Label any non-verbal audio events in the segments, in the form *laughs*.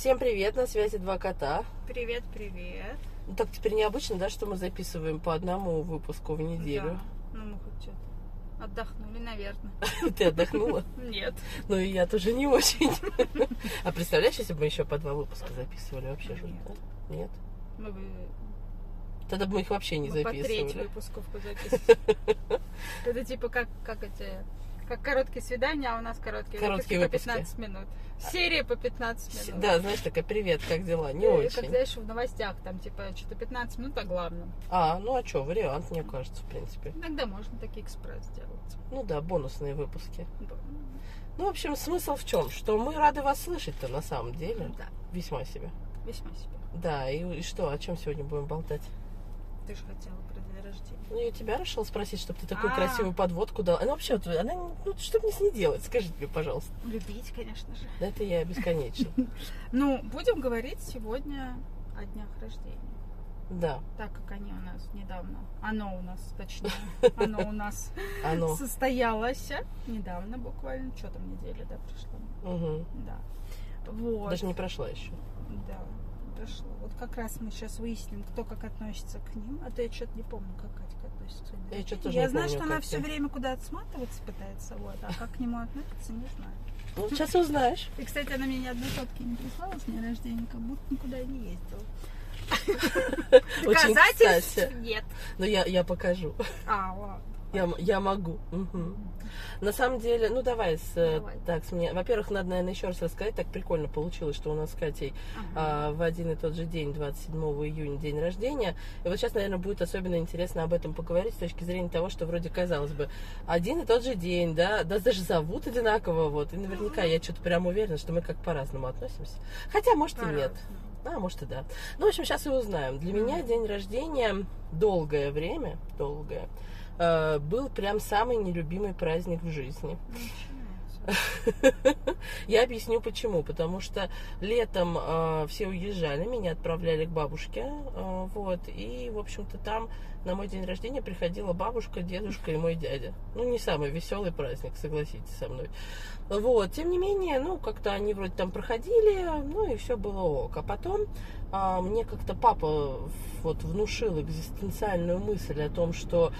Всем привет, на связи два кота. Привет, привет. Ну, так теперь необычно, да, что мы записываем по одному выпуску в неделю. Да. Ну, мы хоть что-то отдохнули, наверное. *laughs* Ты отдохнула? Нет. Ну и я тоже не очень. *laughs* А представляешь, если бы мы еще по два выпуска записывали, вообще же? Нет. Мы бы Тогда бы мы их вообще не мы по треть записывали. выпусков *laughs* записывали. Это типа как, как эти как короткие свидания, а у нас короткие, Короткие выпуски по выпуски. 15 минут. Серия по 15 минут. Да, знаешь, такая, привет, как дела? Не И Как очень. знаешь, в новостях там типа что-то 15 минут о главном. А, ну а что, вариант, мне кажется, в принципе. Иногда можно такие экспресс делать. Ну да, бонусные выпуски. Да. Ну, в общем, смысл в чем? Что мы рады вас слышать-то на самом деле. Да, Весьма себе. весьма себе. Да, и, и что, о чем сегодня будем болтать? Ты же хотела. Ну, я тебя решила спросить, чтобы ты такую А. красивую подводку дала. Она вообще, вот, она, ну, что мне с ней делать? Скажите мне, пожалуйста. Любить, конечно же. Да это я бесконечно. *laughs* Ну, будем говорить сегодня о днях рождения. Да, Так как они у нас недавно, оно у нас, точнее, *laughs* оно у нас оно. состоялось недавно буквально, что там неделя, да, прошла? Мгм. Да. Вот. Даже не прошла еще. Да, прошло. Вот как раз мы сейчас выясним, кто как относится к ним. А то я что-то не помню, как Катька относится к Я Я не знаю, помню, что она все время куда-то сматываться пытается, вот, а как к нему относится, не знаю. Ну, сейчас узнаешь. И, кстати, она мне ни одной фотки не прислала с дня рождения, как будто никуда и не ездила. Доказательств нет. Но я, я покажу. А, ладно. Я, я могу. Мгм. На самом деле, ну давай, с, э, Давай. так, с мне. Во-первых, надо, наверное, еще раз рассказать. Так прикольно получилось, что у нас с Катей Ага. а, в один и тот же день, 27 июня, день рождения. И вот сейчас, наверное, будет особенно интересно об этом поговорить с точки зрения того, что вроде казалось бы, один и тот же день, да, да даже зовут одинаково, вот. И наверняка я что-то прям уверена, что мы как по-разному относимся. Хотя, может, и нет. А, может и да. Ну, в общем, сейчас и узнаем. Для меня день рождения долгое время, долгое, э, был прям самый нелюбимый праздник в жизни. *laughs* Я объясню почему. Потому что летом э, все уезжали, меня отправляли к бабушке. э, вот. И, в общем-то, там на мой день рождения приходила бабушка, дедушка и мой дядя. Ну, не самый веселый праздник, согласитесь со мной. Вот. Тем не менее, ну, как-то они вроде там проходили, ну, и все было ок. А потом а, мне как-то папа вот внушил экзистенциальную мысль о том, что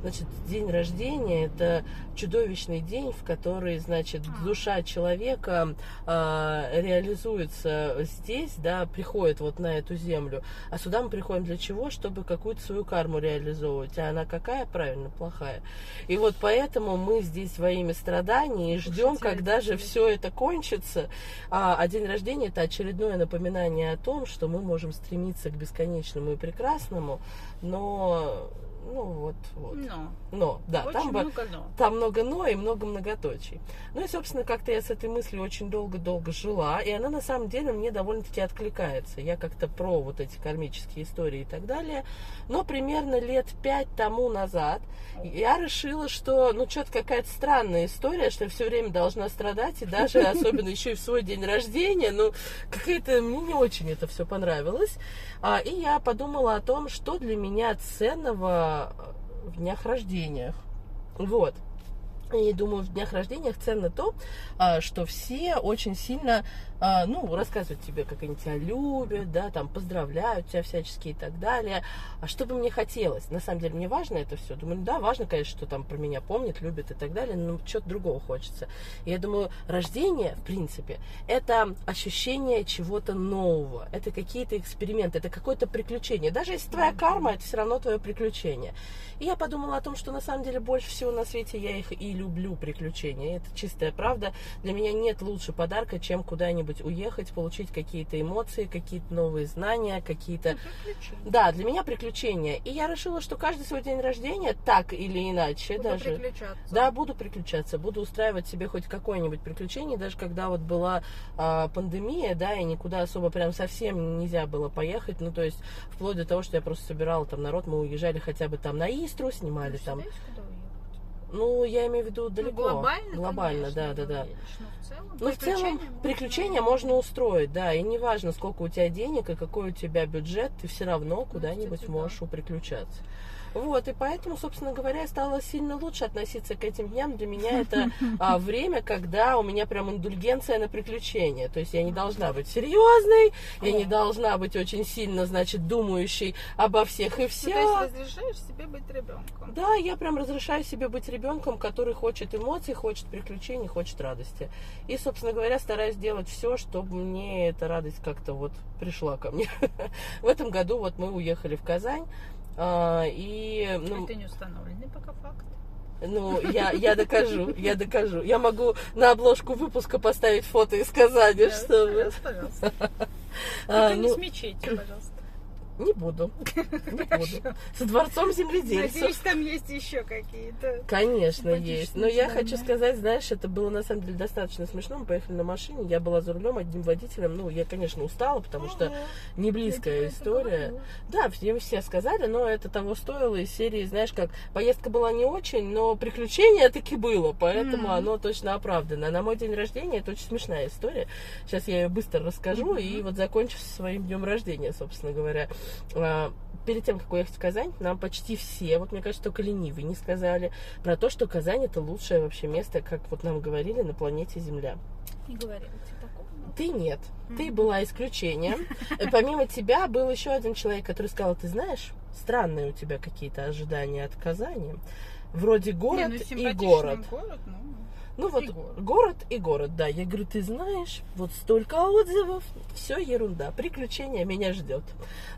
Значит, день рождения это чудовищный день, в который, значит, А. душа человека а, реализуется здесь, да, приходит вот на эту землю. А сюда мы приходим для чего? Чтобы какую-то свою карму реализовывать. А она какая? Правильно, плохая. И вот поэтому мы здесь во имя страданий и ждем, Слушайте, когда же все это кончится. А, а день рождения это очередное напоминание о том, что мы можем стремиться к бесконечному и прекрасному, но ну вот, вот. Но. Но, да, Очень там, много но. там много но и много многоточий. Ну и, собственно, как-то я с этой мыслью очень долго-долго жила, и она на самом деле мне довольно-таки откликается. Я как-то про вот эти кармические истории и так далее. Но примерно лет пять тому назад я решила, что, ну, что-то какая-то странная история, что я все время должна страдать, и даже *laughs* особенно еще и в свой день рождения, ну, какая-то, мне не очень это все понравилось. А, и я подумала о том, что для меня ценного в днях рождениях. Вот. И думаю, в днях рождениях ценно то, а, что все очень сильно, а, ну, рассказывают тебе, как они тебя любят, да, там, поздравляют тебя всячески и так далее. А что бы мне хотелось? На самом деле, мне важно это все. Думаю, ну да, важно, конечно, что там про меня помнят, любят и так далее, но что-то другого хочется. И я думаю, рождение, в принципе, это ощущение чего-то нового, это какие-то эксперименты, это какое-то приключение. Даже если твоя карма, это все равно твое приключение. И я подумала о том, что на самом деле больше всего на свете я их и люблю приключения. Это чистая правда. Для меня нет лучше подарка, чем куда-нибудь уехать, получить какие-то эмоции, какие-то новые знания, какие-то Приключения. да, для меня приключения. И я решила, что каждый свой день рождения, так или иначе, Буду даже. приключаться. Да, буду приключаться, буду устраивать себе хоть какое-нибудь приключение, даже когда вот была а, пандемия, да, и никуда особо прям совсем нельзя было поехать, ну, то есть, вплоть до того, что я просто собирала там народ, мы уезжали хотя бы там на Истру, снимали Ну, там, куда. Ну, я имею в виду Ну, далеко. глобально, Глобально, конечно, да, да, да. но в целом Ну, в целом, приключения приключения можно устроить, да, и неважно, сколько у тебя денег и какой у тебя бюджет, ты все равно куда-нибудь кстати, да. можешь уприключаться. Вот, и поэтому, собственно говоря, я стала сильно лучше относиться к этим дням. Для меня это *laughs* а, время, когда у меня прям индульгенция на приключения. То есть я не должна быть серьезной, я не должна быть очень сильно, значит, думающей обо всех и все. Ну, то есть разрешаешь себе быть ребенком. Да, я прям разрешаю себе быть ребенком, который хочет эмоций, хочет приключений, хочет радости. И, собственно говоря, стараюсь делать все, чтобы мне эта радость как-то вот пришла ко мне. *laughs* В этом году вот мы уехали в Казань. А, И, ну, Это не установленный пока факт. ну, я, я докажу, я докажу. Я могу на обложку выпуска поставить фото из Казани, Да, чтобы... Пожалуйста, пожалуйста. *laughs* А, Только не ну, с мечети, пожалуйста. Не буду, *laughs* не буду. С дворцом земледельцев. Надеюсь, там есть еще какие-то. Конечно, есть. Но я хочу сказать, знаешь, это было на самом деле достаточно смешно. Мы поехали на машине, я была за рулем одним водителем. Ну, я, конечно, устала, потому что не близкая история. Да, все, все сказали, но это того стоило из серии, знаешь, как поездка была не очень, но приключение таки было, поэтому оно точно оправдано. На мой день рождения это очень смешная история. Сейчас я ее быстро расскажу и вот закончу со своим днем рождения, собственно говоря. А, Перед тем, как уехать в Казань, нам почти все, вот мне кажется, только ленивые не сказали про то, что Казань это лучшее вообще место, как вот нам говорили, на планете Земля. Не такого. но- Ты нет. Ты была исключением. *laughs* Помимо тебя был еще один человек, который сказал, ты знаешь, странные у тебя какие-то ожидания от Казани. Вроде город Не, ну, и город. город, ну, Ну вот и город. город и город, да. Я говорю, ты знаешь, вот столько отзывов, все ерунда, приключения меня ждет.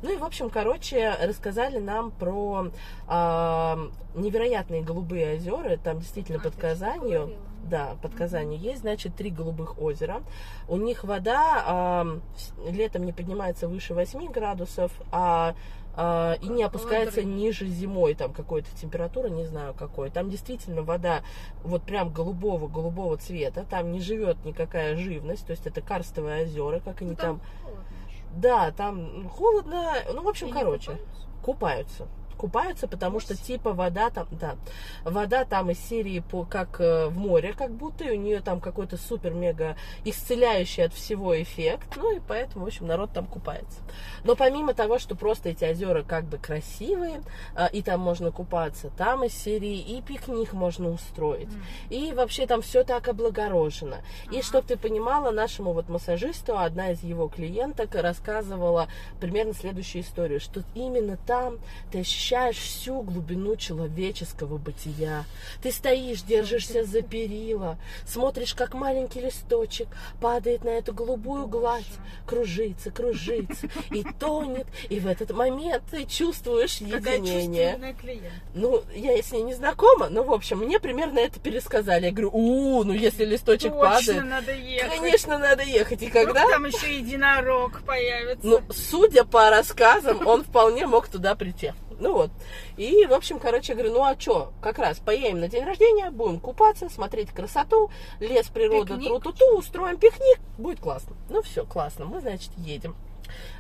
Ну и в общем, короче, рассказали нам про а, невероятные голубые озера, там действительно А, под Казанью. Да, под Мгм. Казанью есть, значит, три голубых озера. У них вода с- летом не поднимается выше 8 градусов, а, а, и не опускается ниже зимой, там какой-то температура, не знаю какой. Там действительно вода вот прям голубого-голубого цвета, там не живет никакая живность, то есть это карстовые озера, как они Ну, там... еще. Да, там холодно, ну, в общем, И короче, купаются? купаются. Купаются, потому что типа вода там, да, вода там из серии по как э, в море, как будто, и у нее там какой-то супер-мега исцеляющий от всего эффект, ну и поэтому, в общем, народ там купается. Но помимо того, что просто эти озера как бы красивые, а, и там можно купаться, там из серии и пикник можно устроить, М. и вообще там все так облагорожено. И Ага. чтобы ты понимала, нашему вот массажисту одна из его клиенток рассказывала примерно следующую историю, что именно там ты ощущаешь всю глубину человеческого бытия. Ты стоишь, держишься за перила, смотришь, как маленький листочек падает на эту голубую гладь, кружится, кружится и тонет, и в этот момент ты чувствуешь единение. Ну, я с ней не знакома, но, в общем, мне примерно это пересказали. Я говорю, у, ну если листочек Точно падает, надо ехать. конечно, надо ехать. И Вдруг когда, там еще единорог появится. ну, судя по рассказам, он вполне мог туда прийти. Ну вот. И, в общем, короче, говорю, ну а что, как раз поедем на день рождения, будем купаться, смотреть красоту, лес, природа, тру-ту-ту, устроим пикник, будет классно. Ну все, классно, мы, значит, едем.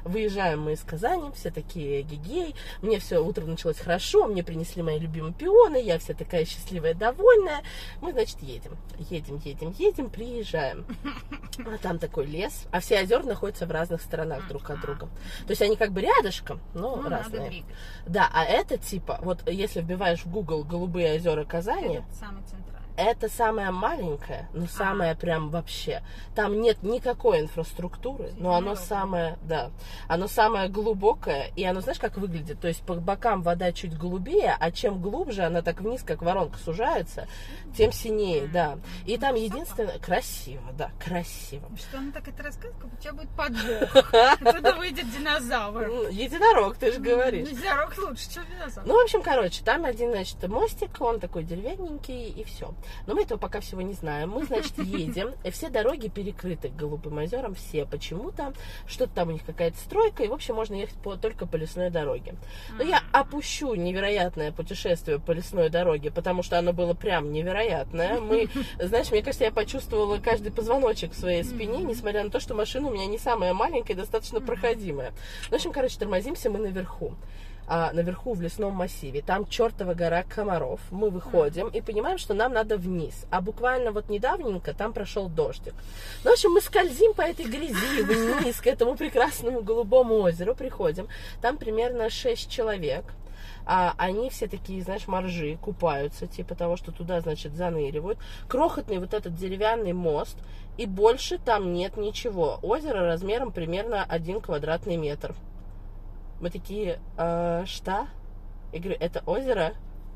Выезжаем мы из Казани, все такие гигей. Мне все утро началось хорошо, мне принесли мои любимые пионы, я вся такая счастливая, довольная. Мы, значит, едем. Едем, едем, едем, приезжаем. А там такой лес, а все озера находятся в разных сторонах друг от друга. То есть они как бы рядышком, но ну, разные. Да, а это типа, вот если вбиваешь в Google голубые озера Казани, Это самый центральный. Это самое маленькое, но самое прям вообще. Там нет никакой инфраструктуры, но оно самое, да, оно самое глубокое, и оно, знаешь, как выглядит? То есть по бокам вода чуть голубее, а чем глубже она так вниз, как воронка сужается, тем синее, да. И там единственное, красиво, да, красиво. Что она так это рассказывает, как у тебя будет подвох. *laughs* Оттуда выйдет динозавр. Ну, Единорог, ты же говоришь. Ну, Динозавр лучше, чем динозавр. Ну, в общем, короче, там один, значит, мостик, он такой деревянненький, и все. Но мы этого пока всего не знаем. Мы, значит, *laughs* едем, и все дороги перекрыты Голубым озерам, все почему-то. Что-то там у них какая-то стройка, и, в общем, можно ехать по, только по лесной дороге. Но я опущу невероятное путешествие по лесной дороге, потому что оно было прям невероятное. Мы, *laughs* знаешь, мне кажется, я почувствовала каждый позвоночек в своей спине, несмотря на то, что машина у меня не самая маленькая, достаточно проходимая. Ну, в общем, короче, тормозимся мы наверху а, наверху в лесном массиве. Там чертова гора комаров. Мы выходим и понимаем, что нам надо вниз. А буквально вот недавненько там прошел дождик. Ну, в общем, мы скользим по этой грязи *laughs* вниз к этому прекрасному голубому озеру. Приходим. Там примерно 6 человек. а они все такие, знаешь, моржи, купаются, типа того, что туда, значит, заныривают. Крохотный вот этот деревянный мост, и больше там нет ничего. Озеро размером примерно один квадратный метр. Мы такие, «А, что? Я говорю, это озеро?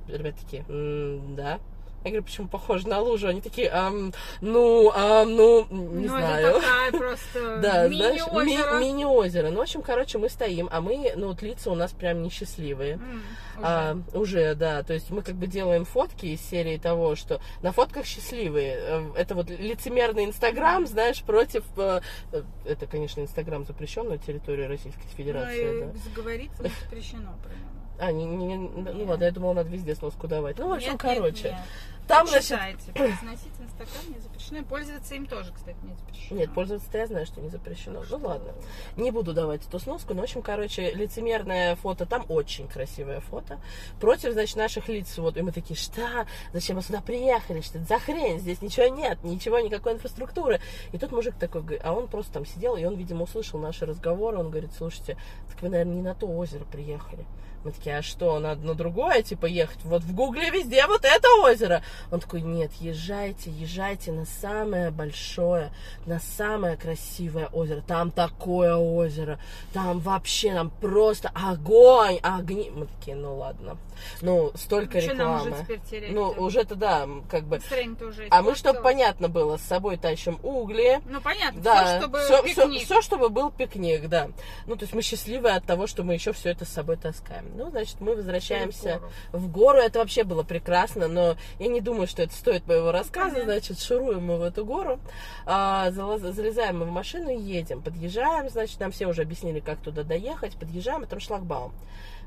Ребята такие, «М, да. Я говорю, почему похоже на лужу? Они такие, «Ам, ну, ам, ну, не ну, знаю. это такая просто *laughs* Да, знаешь, мини-озеро. ми- мини-озеро. Ну, в общем, короче, мы стоим, а мы, ну, вот лица у нас прям несчастливые. М, уже. А, уже, да. То есть мы как бы делаем фотки из серии того, что на фотках счастливые. Э, Это вот лицемерный Инстаграм, знаешь, против... э, э, Это, конечно, Инстаграм запрещен на территории Российской Ну, Федерации, и да. заговориться не запрещено, по-моему. А, не, не- не- ну ладно, я думала, надо везде сноску давать. Ну, в общем, Нет, короче. Нет, нет. Там, значит, Читайте. Произносить Инстаграм не запрещено. И пользоваться им тоже, кстати, не запрещено. Нет, пользоваться-то я знаю, что не запрещено. Так Ну что- ладно. Не буду давать эту сноску, но, в общем, короче, лицемерное фото, там очень красивое фото. Против, значит, наших лиц, вот, и мы такие, что? Зачем мы сюда приехали? Что это за хрень? Здесь ничего нет, ничего, никакой инфраструктуры. И тут мужик такой, говорит, а он просто там сидел, и он, видимо, услышал наши разговоры, он говорит, слушайте, так вы, наверное, не на то озеро приехали. Мы такие, а что, надо на другое, типа, ехать? Вот в Гугле везде вот это озеро. Он такой, нет, езжайте, езжайте на самое большое, на самое красивое озеро. Там такое озеро, там вообще нам просто огонь, огни. Мы такие, ну ладно. Ну, столько Что нам уже рекламы. терять? Ну, уже-то да, как бы. Уже А мы, чтобы понятно было, с собой тащим угли, Ну, понятно, да, все, чтобы все, пикник. чтобы был пикник, да. Ну, то есть мы счастливы от того, что мы еще все это с собой таскаем. Ну, значит, мы возвращаемся гору. в гору. Это вообще было прекрасно, но я не думаю, что это стоит моего рассказа. Понятно. Значит, шуруем мы в эту гору, а, залезаем мы в машину и едем. Подъезжаем, значит, нам все уже объяснили, как туда доехать. Подъезжаем, и там шлагбаум.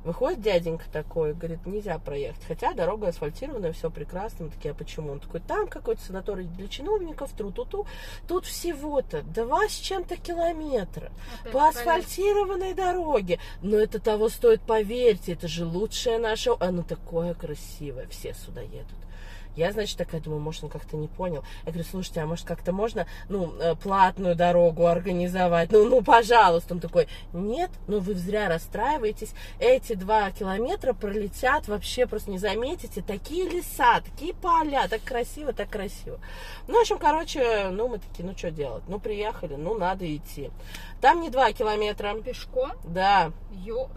Выходит дяденька такой, говорит, нельзя проехать. Хотя дорога асфальтированная, все прекрасно. Мы такие, а почему? Он такой, там какой-то санаторий для чиновников, тру-ту-ту. Тут всего-то два с чем-то километра Опять по полез. асфальтированной дороге. Но это того стоит, поверьте, это же лучшее наше... Оно такое красивое, все сюда едут. Я, значит, такая думаю, может, он как-то не понял. Я говорю, слушайте, а может, как-то можно, ну, э, платную дорогу организовать? Ну, ну, пожалуйста. Он такой, нет, ну, вы зря расстраиваетесь. Эти два километра пролетят, вообще просто не заметите. Такие леса, такие поля, так красиво, так красиво. Ну, в общем, короче, ну, мы такие, ну, что делать? Ну, приехали, ну, надо идти. Там не два километра, Пешком? да, Ё...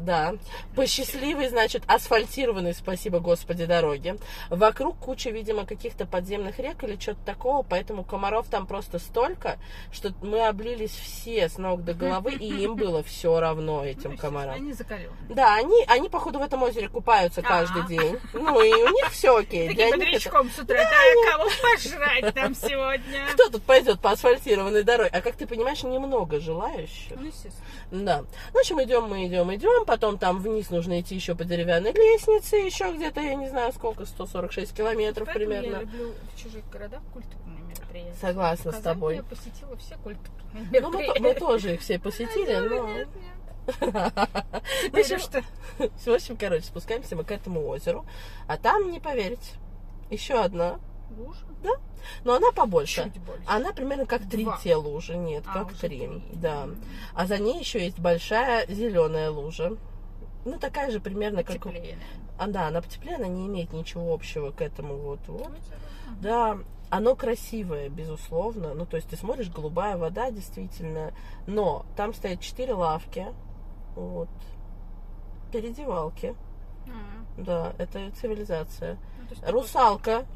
Да, по счастливой, значит, асфальтированной, спасибо Господи, дороге. Вокруг куча, видимо, каких-то подземных рек или что-то такого, поэтому комаров там просто столько, что мы облились все с ног до головы, и им было все равно, Ну, этим естественно, комарам. Они закаленные. Да, они, они, походу, в этом озере купаются каждый А. день. Ну, и у них все окей. Них это- бодрячком с утра. Да, кого пожрать там сегодня? Кто тут пойдет по асфальтированной дороге? А как ты понимаешь, немного желающих. Ну, естественно. Да. Ну, в общем, идем мы, идем, идем. Потом там вниз нужно идти еще по деревянной лестнице. Еще где-то, я не знаю, сколько, 146 километров Поэтому примерно. я люблю в чужих городах культурные мероприятия. Согласна с тобой. я посетила все культурные Ну, мы, мероприятия. мы тоже их все посетили, но... Нет, *laughs* Теперь общем, что? *laughs* в общем, короче, спускаемся мы к этому озеру. А там, не поверите, еще одна. Лужа? Но она побольше. Чуть больше. Она примерно как три Два. те лужи. Нет, А, как три. три. Да. А за ней еще есть большая зеленая лужа. Ну, такая же примерно, как... у- Теплее, А, да, она потеплее, она не имеет ничего общего к этому вот. вот. Да, оно красивое, безусловно. Ну, то есть ты смотришь, голубая вода, действительно. Но там стоят четыре лавки. Вот. Передевалки. А, Да, это цивилизация. Есть Русалка,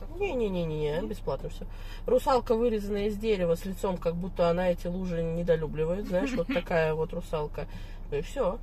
такое. Не-не-не-не, бесплатно все. Русалка, вырезанная из дерева с лицом, как будто она эти лужи недолюбливает, знаешь, вот такая вот русалка. Ну и все.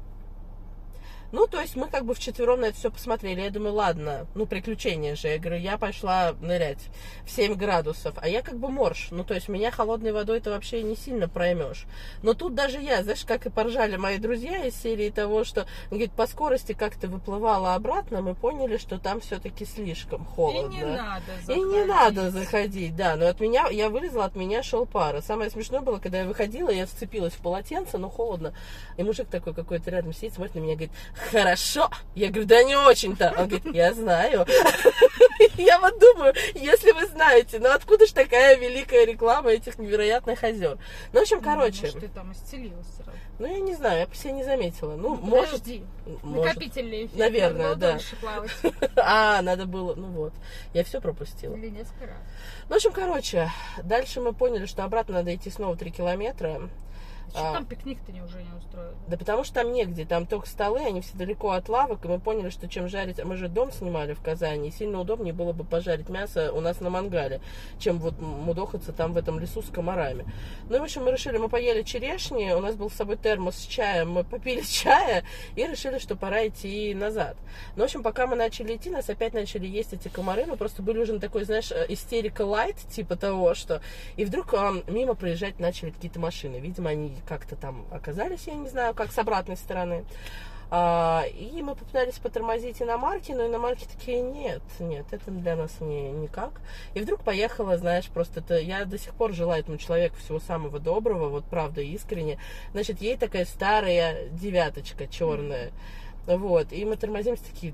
Ну, то есть мы как бы вчетвером на это все посмотрели. Я думаю, ладно, ну, приключения же. Я говорю, я пошла нырять в 7 градусов. А я как бы морж. Ну, то есть меня холодной водой ты вообще не сильно проймешь. Но тут даже я, знаешь, как и поржали мои друзья из серии того, что, говорит, по скорости как-то выплывала обратно, мы поняли, что там все-таки слишком И холодно. не надо И не надо заходить, да. Но от меня, я вылезла, от меня шел пар. И самое смешное было, когда я выходила, я сцепилась в полотенце, но холодно. И мужик такой какой-то рядом сидит, смотрит на меня, говорит, хорошо. Я говорю, да не очень-то. Он говорит, я знаю. *laughs* Я вот думаю, если вы знаете, ну откуда же такая великая реклама этих невероятных озер? Ну, в общем, короче. Может, ты там исцелилась сразу. Ну, я не знаю, я по себе не заметила. Ну, Ну, может, подожди. может. Накопительный эффект. Наверное, да. *laughs* А, надо было, ну вот. Я все пропустила. Или несколько раз. Ну, в общем, короче, дальше мы поняли, что обратно надо идти снова 3 километра. Что А. там пикник-то не уже не устроили? Да потому что там негде, там только столы, они все далеко от лавок, и мы поняли, что чем жарить, мы же дом снимали в Казани, и сильно удобнее было бы пожарить мясо у нас на мангале, чем вот мудохаться там в этом лесу с комарами. Ну и, в общем, мы решили, мы поели черешни, у нас был с собой термос с чаем, мы попили *laughs* чая и решили, что пора идти назад. Ну, в общем, пока мы начали идти, нас опять начали есть эти комары, мы просто были уже на такой, знаешь, э, истерика лайт, типа того, что... И вдруг а, мимо проезжать начали какие-то машины. Видимо, они как-то там оказались, я не знаю, как с обратной стороны. А, и мы попытались потормозить иномарки, но иномарки такие, нет, нет, это для нас не, никак. И вдруг поехала, знаешь, просто это, я до сих пор желаю этому человеку всего самого доброго, вот правда, искренне. Значит, ей такая старая девяточка черная, вот, и мы тормозимся такие,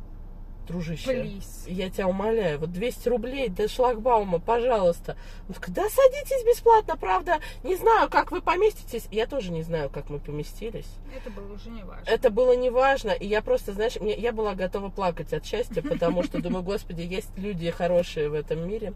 дружище, Плиз. я тебя умоляю, вот 200 рублей до шлагбаума, пожалуйста. Он такой, да садитесь бесплатно, правда, не знаю, как вы поместитесь. Я тоже не знаю, как мы поместились. Это было уже не важно. Это было неважно, и я просто, знаешь, мне, я была готова плакать от счастья, потому что думаю, господи, есть люди хорошие в этом мире.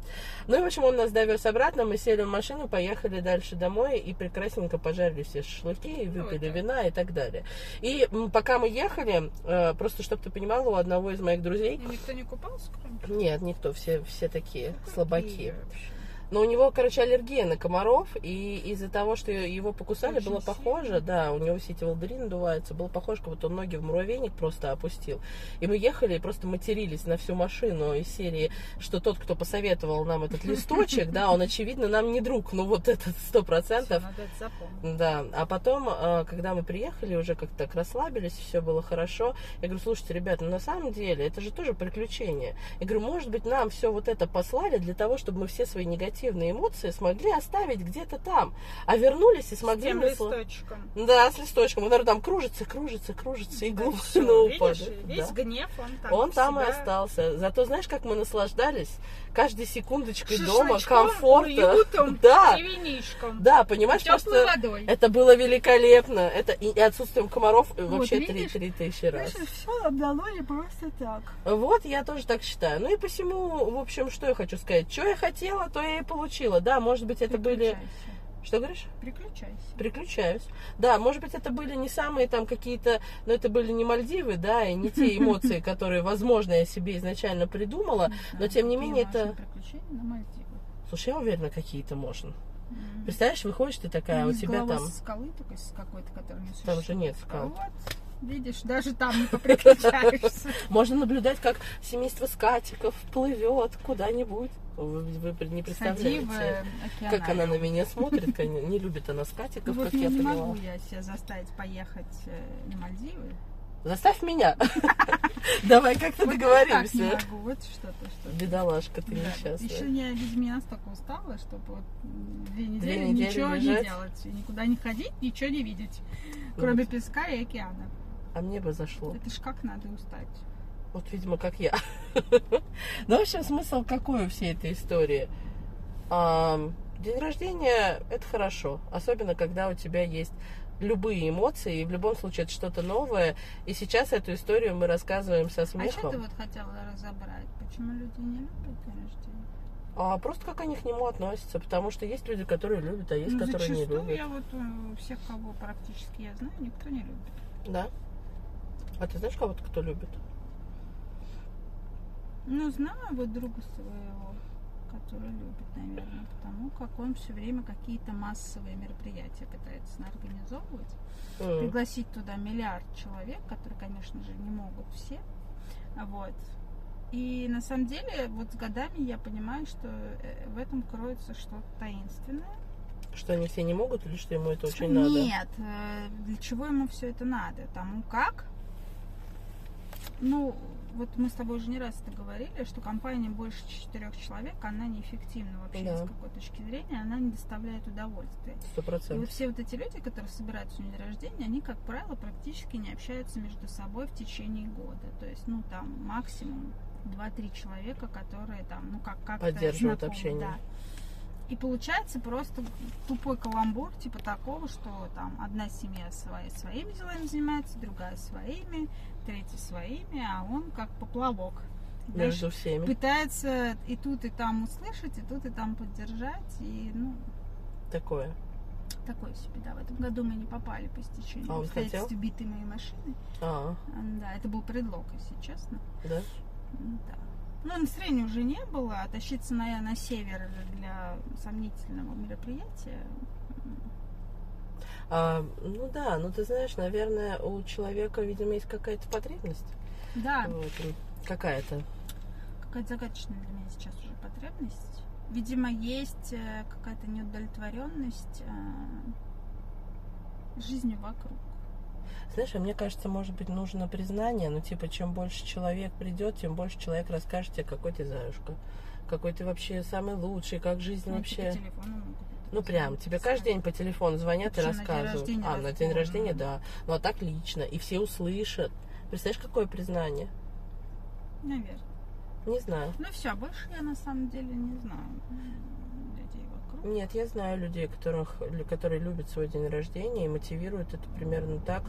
Ну и, в общем, он нас довез обратно, мы сели в машину, поехали дальше домой и прекрасненько пожарили все шашлыки, и выпили так. вина и так далее. И пока мы ехали, э, просто, чтобы ты понимала, у одного из моих друзей, И никто не купался, кроме нет, никто, все, все такие Какие слабаки. вообще? Но у него, короче, аллергия на комаров, и из-за того, что его покусали, Очень было похоже, сильно. да, у него все эти волдыри надуваются, было похоже, как будто он ноги в муравейник просто опустил. И мы ехали и просто матерились на всю машину из серии, что тот, кто посоветовал нам этот *laughs* листочек, да, он, очевидно, нам не друг, ну вот этот сто процентов. Да, а потом, э, когда мы приехали, уже как-то так расслабились, все было хорошо. Я говорю, слушайте, ребята, ну на самом деле это же тоже приключение. Я говорю, может быть, нам все вот это послали для того, чтобы мы все свои негативные эмоции смогли оставить где-то там, а вернулись и С смогли... тем насла- листочком. Да, с листочком. Он, там кружится, кружится, кружится, и Да глубоко на видишь, упаде. весь Да. гнев он там Он там и себя остался. Зато знаешь, как мы наслаждались каждой секундочкой дома, комфорта. уютом *laughs* Да, и да, понимаешь, просто водой. это было великолепно. Это и, и отсутствием комаров э, Вот, вообще три, видишь? три тысячи раз. все отдало не просто так. Вот, я тоже так считаю. Ну и посему, в общем, что я хочу сказать. Что я хотела, то я и получила. Да, может быть, это были... Что говоришь? Приключайся. Приключаюсь. Да, может быть, это были не самые там какие-то, но это были не Мальдивы, да, и не те эмоции, *laughs* которые, возможно, я себе изначально придумала. Но, тем не менее, это- приключения на Мальдивах. Слушай, я уверена, какие-то можно. Представляешь, выходишь ты такая, Ну, у тебя там... скалы такой, какой-то, которая не Там же нет скал. Видишь, даже там не поприключаешься. *laughs* Можно наблюдать, как семейство скатиков плывет куда-нибудь. Вы, вы не представляете, океанариум. как она на меня смотрит. конечно, Не любит она скатиков, Вот как не, я не поняла. могу я себя заставить поехать э, на Мальдивы. Заставь меня. *laughs* Давай как-то не договоримся. вот что-то, что Бедолашка ты Еще несчастная. я, видимо, не настолько устала, чтобы вот две недели, ничего не делать, никуда не ходить, ничего не видеть, кроме песка и океана. А мне бы зашло. Это ж как надо устать. Вот, видимо, как я. *laughs* Ну, в общем, смысл какой у всей этой истории? День рождения – это хорошо. Особенно, когда у тебя есть любые эмоции, и в любом случае это что-то новое. И сейчас эту историю мы рассказываем со А что ты смехом. вот хотела разобрать? Почему люди не любят день рождения? А просто как они к нему относятся. Потому что есть люди, которые любят, а есть, Ну, которые не любят. я вот э, всех, кого практически я знаю, никто не любит. Да? А ты знаешь кого-то, кто любит? Ну, знаю вот друга своего, который любит, наверное, потому как он все время какие-то массовые мероприятия пытается организовывать. М. пригласить туда миллиард человек, которые, конечно же, не могут все. Вот. И на самом деле, вот с годами я понимаю, что э, в этом кроется что-то таинственное. Что они все не могут или что ему это очень надо? Нет, э, для чего ему все это надо? Тому как? Ну, вот мы с тобой уже не раз это говорили, что компания больше четырех человек, она неэффективна вообще Да. с какой точки зрения, она не доставляет удовольствия. Сто И вот процентов. все вот эти люди, которые собираются на день рождения, они, как правило, практически не общаются между собой в течение года. То есть, ну, там, максимум 2-3 человека, которые там, ну, как как Поддерживают общение. Да. И получается просто тупой каламбур, типа такого, что там одна семья свои, своими делами занимается, другая своими, третья своими, а он как поплавок. Знаешь, Между всеми. пытается и тут, и там услышать, и тут, и там поддержать, и, ну, Такое. такое себе, да. В этом году мы не попали по стечению А он хотел? битой моей машины. А, М, Да, это был предлог, если честно. да? Да. Ну, настроения уже не было, а тащиться на, на север для сомнительного мероприятия. А, ну да, ну ты знаешь, наверное, у человека, видимо, есть какая-то потребность. Да, в этом. Какая-то. какая-то загадочная для меня сейчас уже потребность. Видимо, есть э, какая-то неудовлетворенность э, жизнью вокруг. Знаешь, а мне кажется, может быть, нужно признание, ну, типа, чем больше человек придет, тем больше человек расскажет тебе, какой ты заюшка, какой ты вообще самый лучший, как жизнь Ну, вообще. могут Ну, прям, тебе каждый день по телефону звонят и Причем на день рассказывают. а, на день рождения, да. Ну, а так лично. И все услышат. Представляешь, какое признание? Наверное. Не знаю. Ну все, больше я на самом деле не знаю людей вокруг. Нет, я знаю людей, которых, которые любят свой день рождения и мотивируют это примерно так.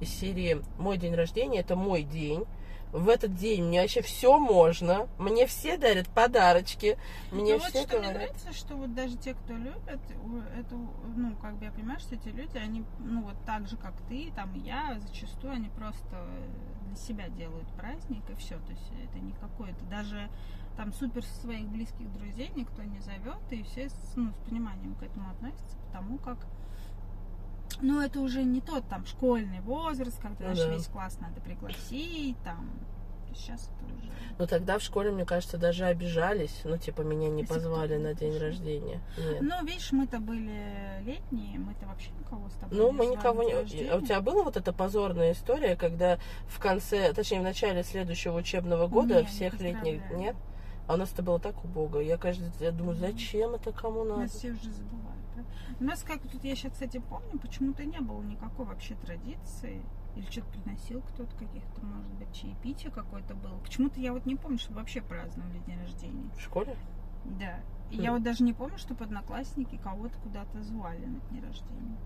Из серии «Мой день рождения – это мой день». В этот день мне вообще все можно. Мне все дарят подарочки. Мне Ну вот все что мне говорят. нравится, что вот даже те, кто любят, у- это, ну, как бы я понимаю, что эти люди, они, ну, вот так же, как ты, там, и я, зачастую они просто для себя делают праздник, и все. То есть это не какое-то, даже там супер своих близких друзей никто не зовет, и все ну, с пониманием к этому относятся, потому как ну, это уже не тот там школьный возраст, когда Ну знаешь, да. весь класс надо пригласить, там. Сейчас это уже. Но тогда в школе, мне кажется, даже обижались. Ну, типа, меня не Если позвали не на день пришел. рождения. Нет. Ну, видишь, мы-то были летние, мы-то вообще никого с тобой Ну, не мы никого не... А у тебя была вот эта позорная история, когда в конце, точнее, в начале следующего учебного года Не, не всех летних... поздравляю. Нет? А у нас это было так убого. Я каждый я думаю, зачем это кому надо? Нас все уже забывают. да? У нас, как тут я сейчас, кстати, помню, почему-то не было никакой вообще традиции. Или что-то приносил кто-то, каких-то, может быть, чаепитие какое-то было. Почему-то я вот не помню, что вообще праздновали день рождения. В школе? Да. И Хм. я вот даже не помню, чтобы одноклассники кого-то куда-то звали на день рождения.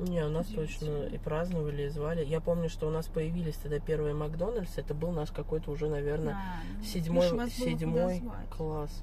Не, у нас точно и праздновали, и звали. Я помню, что у нас появились тогда первые Макдональдс. Это был наш какой-то уже, наверное, А, ну, седьмой, седьмой класс.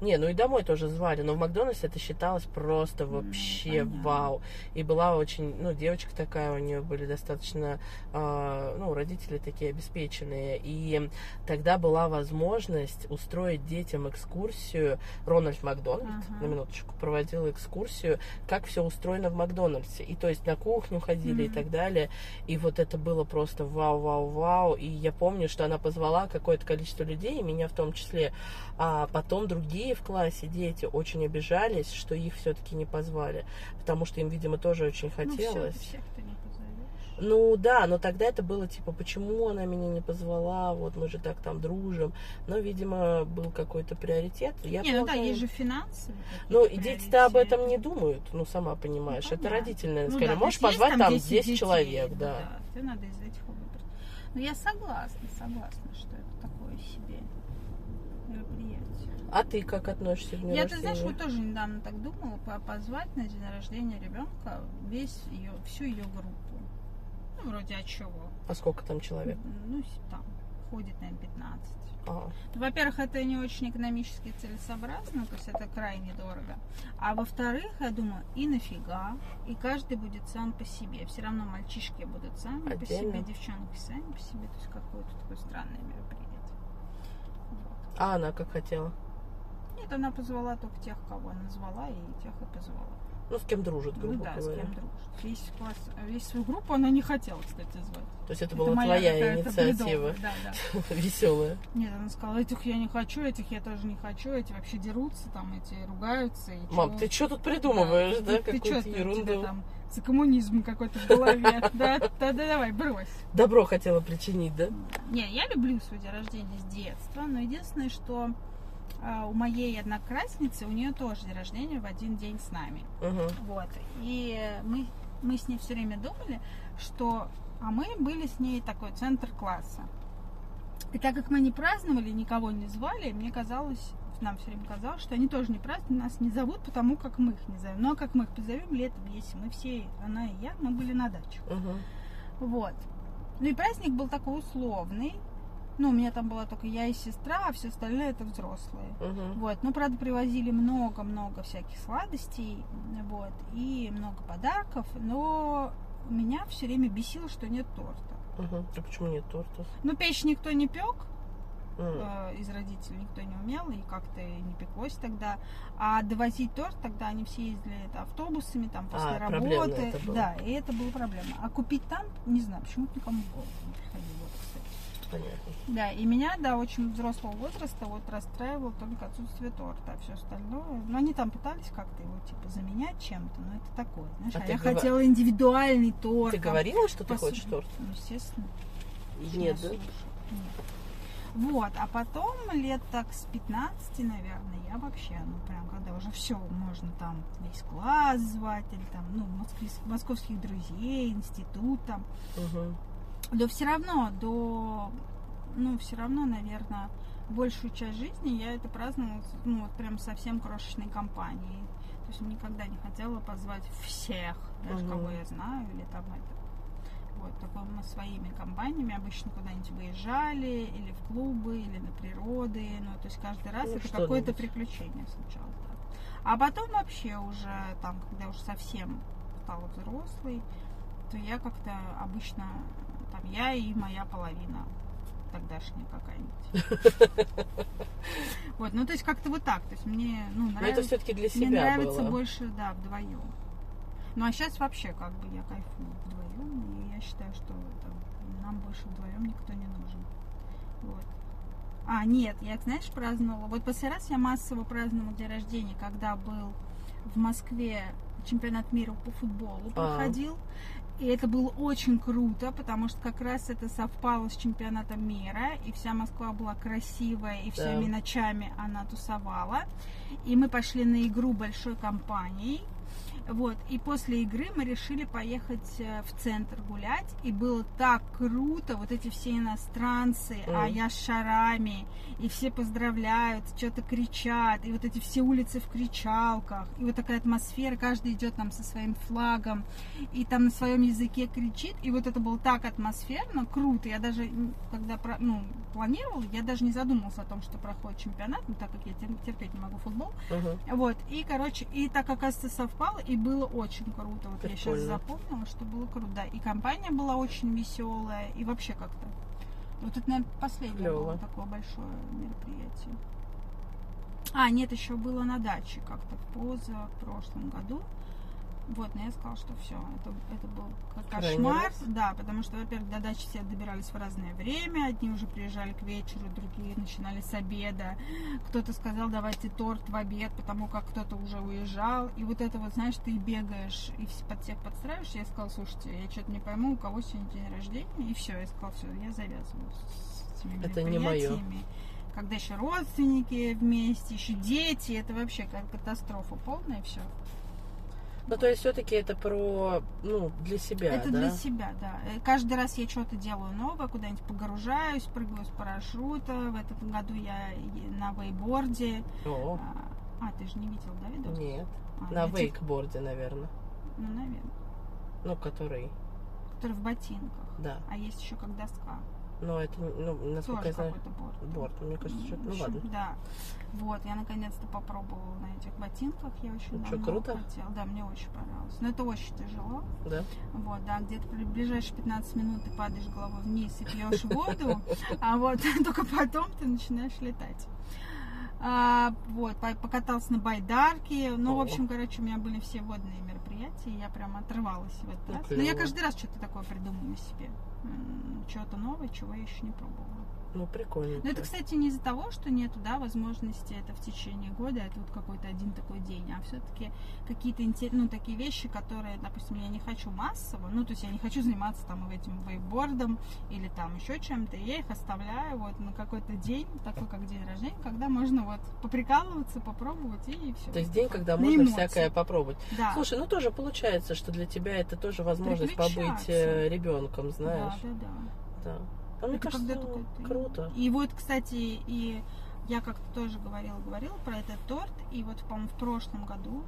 Не, ну и домой тоже звали, но в Макдональдсе это считалось просто вообще понятно. вау. И была очень, ну, девочка такая, у нее были достаточно, а, ну, родители такие обеспеченные. И тогда была возможность устроить детям экскурсию. Рональд Макдональд, Ага. на минуточку, проводил экскурсию, как все устроено в Макдональдсе. И то есть на кухню ходили и Мгм. так далее. И вот это было просто вау-вау-вау. И я помню, что она позвала какое-то количество людей, и меня в том числе. А потом другие в классе дети очень обижались, что их все-таки не позвали. Потому что им, видимо, тоже очень Ну, хотелось. ты всех-то не позовешь. Ну да, но тогда это было типа, почему она меня не позвала, вот мы же так там дружим. Но, видимо, был какой-то приоритет. Я не, ну да, полагаю- есть же финансы. Ну, и дети-то об этом не думают, ну, сама понимаешь. Ну, это наверное, Ну сказали, да, можешь позвать там 10, 10 детей, человек, ну да. Тебе надо из этих выбрать. Ну, я согласна, согласна, что это такое себе мероприятие. А ты как относишься к дню Я, ты рождения? знаешь, вот тоже недавно так думала, по- позвать на день рождения ребенка весь ее, всю ее группу. Ну, вроде от чего? А сколько там человек? Ну, там, ходит, наверное, 15. А, Ну, Во-первых, это не очень экономически целесообразно, то есть это крайне дорого. А во-вторых, я думаю, и нафига, и каждый будет сам по себе. Все равно мальчишки будут сами по Отдельно. себе, девчонки сами по себе. То есть какое-то такое странное мероприятие. Вот. а она как хотела? Нет, она позвала только тех, кого она звала, и тех и позвала. Ну, с кем дружит, Ну грубо да, с говоря. кем дружит. Весь класс, весь свою группу она не хотела, кстати, звать. То есть это, Это была твоя инициатива, Да, да. *laughs* веселая. Нет, она сказала, этих я не хочу, этих я тоже не хочу, эти вообще дерутся, там эти ругаются. И Мам, чё- ты что тут придумываешь, да, чё, какую-то ерунду? там за коммунизм какой-то в голове. *laughs* Да, да, да, давай, брось. Добро хотела причинить, да? Не, я люблю свой день рождения с детства, но единственное, что у моей одноклассницы, у нее тоже день рождения в один день с нами. Угу. Вот. И мы, мы с ней все время думали, что... А мы были с ней такой центр класса. И так как мы не праздновали, никого не звали, мне казалось, нам все время казалось, что они тоже не празднуют, нас не зовут, потому как мы их не зовем. Ну, а как мы их позовем летом, если мы все, она и я, мы были на даче. Угу. Вот. Ну и праздник был такой условный. Ну, у меня там была только я и сестра, а все остальное это взрослые. Угу. Вот, ну, правда, привозили много-много всяких сладостей, вот, и много подарков, но меня все время бесило, что нет торта. Угу. А почему нет торта? Ну, печь никто не пек, М. э, из родителей никто не умел, и как-то не пеклось тогда. А довозить торт, тогда они все ездили это, автобусами, там, после А, работы. это было. Да, и это была проблема. А купить там, не знаю, почему-то никому в голову не приходило. Понятно. Да, и меня до очень взрослого возраста вот расстраивало только отсутствие торта, а все остальное. Ну, они там пытались как-то его типа заменять чем-то, но это такое, знаешь. А А, я гова- хотела индивидуальный торт. Ты говорила, что ты посуду. хочешь торт? Ну, естественно. Нет, да? Нет. Вот, а потом лет так с 15, наверное, я вообще, ну прям, когда уже все, можно там весь класс звать, или там, ну, московских друзей, институт там, Угу. Да все равно до, ну, все равно, наверное, большую часть жизни я это праздновала, ну, вот прям совсем крошечной компанией. То есть никогда не хотела позвать всех, даже Мгм. кого я знаю, или там это. Вот, такой мы своими компаниями обычно куда-нибудь выезжали, или в клубы, или на природы. Ну, то есть каждый раз Ну, это какое-то приключение сначала. да. А потом вообще уже, там, когда уже совсем стала взрослой, то я как-то обычно, там, я и моя половина тогдашняя какая-нибудь. *laughs* Вот, ну то есть как-то вот так. То есть мне, ну, Но это нравится, все-таки для мне себя нравится было. больше, да, вдвоем. Ну а сейчас вообще как бы я кайфую вдвоем, и я считаю, что это, нам больше вдвоем никто не нужен. Вот. А, нет, я, знаешь, праздновала. Вот последний раз я массово праздновала день рождения, когда был в Москве чемпионат мира по футболу А. И это было очень круто, потому что как раз это совпало с чемпионатом мира, и вся Москва была красивая, и всеми Да. ночами она тусовала. И мы пошли на игру большой компанией. Вот, и после игры мы решили поехать э, в центр гулять, и было так круто, вот эти все иностранцы, а Мгм. я с шарами, и все поздравляют, что-то кричат, и вот эти все улицы в кричалках, и вот такая атмосфера, каждый идет там со своим флагом, и там на своем языке кричит, и вот это было так атмосферно, круто, я даже, когда ну, планировала, я даже не задумывалась о том, что проходит чемпионат, ну, так как я тер- терпеть не могу футбол, Мгм. вот, и, короче, и так, оказывается, совпало, и было очень круто. Вот я сейчас Прикольно. запомнила, что было круто. Да, и компания была очень веселая, и вообще как-то. Вот это, наверное, последнее Клёво. было такое большое мероприятие. А, нет, еще было на даче как-то в позапрошлом году. Вот, но я сказала, что все, это, это был кошмар. Да, потому что, во-первых, до дачи все добирались в разное время. Одни уже приезжали к вечеру, другие начинали с обеда. Кто-то сказал, давайте торт в обед, потому как кто-то уже уезжал. И вот это вот, знаешь, ты бегаешь и под всех подстраиваешься. Я сказала, слушайте, я что-то не пойму, у кого сегодня день рождения. И все, я сказала, все, я завязываю с этими Это не моё. мероприятиями. Когда еще родственники вместе, еще дети, это вообще как катастрофа полная, все. Ну, то есть все-таки это про, ну, для себя, Это да? для себя, да. Э, Каждый раз я что-то делаю новое, куда-нибудь погружаюсь, прыгаю с парашюта. В этом году я на вейборде. О, А, а, ты же не видел, да, видос? нет. А, На я тебе- вейкборде, наверное. Ну, наверное. Ну, который, Который в ботинках. да. А есть еще как доска. Но это, ну, насколько Тоже я знаю, борт. борт. Мне кажется, что В ну ладно. Да. Вот, я наконец-то попробовала на этих ботинках. Я очень Ну, давно круто? хотела. Да, мне очень понравилось. Но это очень тяжело. Да? Вот, да, где-то при ближайшие 15 минут ты падаешь головой вниз и пьешь воду, *laughs* а вот *laughs* только потом ты начинаешь летать. А, вот, по- покатался на байдарке. Ну, в О. общем, короче, у меня были все водные мероприятия, и я прям отрывалась в этот Ну, раз. Но я каждый раз что-то такое придумываю себе. Чего-то новое, чего я еще не пробовала. Ну, прикольно. Но это, кстати, не из-за того, что нету, да, возможности это в течение года, это вот какой-то один такой день, а все-таки какие-то интер- ну, такие вещи, которые, допустим, я не хочу массово, ну, то есть я не хочу заниматься там этим вейбордом или там еще чем-то, и я их оставляю вот на какой-то день, такой как день рождения, когда можно вот поприкалываться, попробовать и все. То есть день, когда можно всякое попробовать. Да. Слушай, ну тоже получается, что для тебя это тоже возможность побыть Переключаться. ребенком, знаешь. Да, да, да. Да. А мне Это кажется, когда только ты- круто. И вот, кстати, и я как-то тоже говорила, говорила про этот торт, и вот, по-моему, в прошлом году,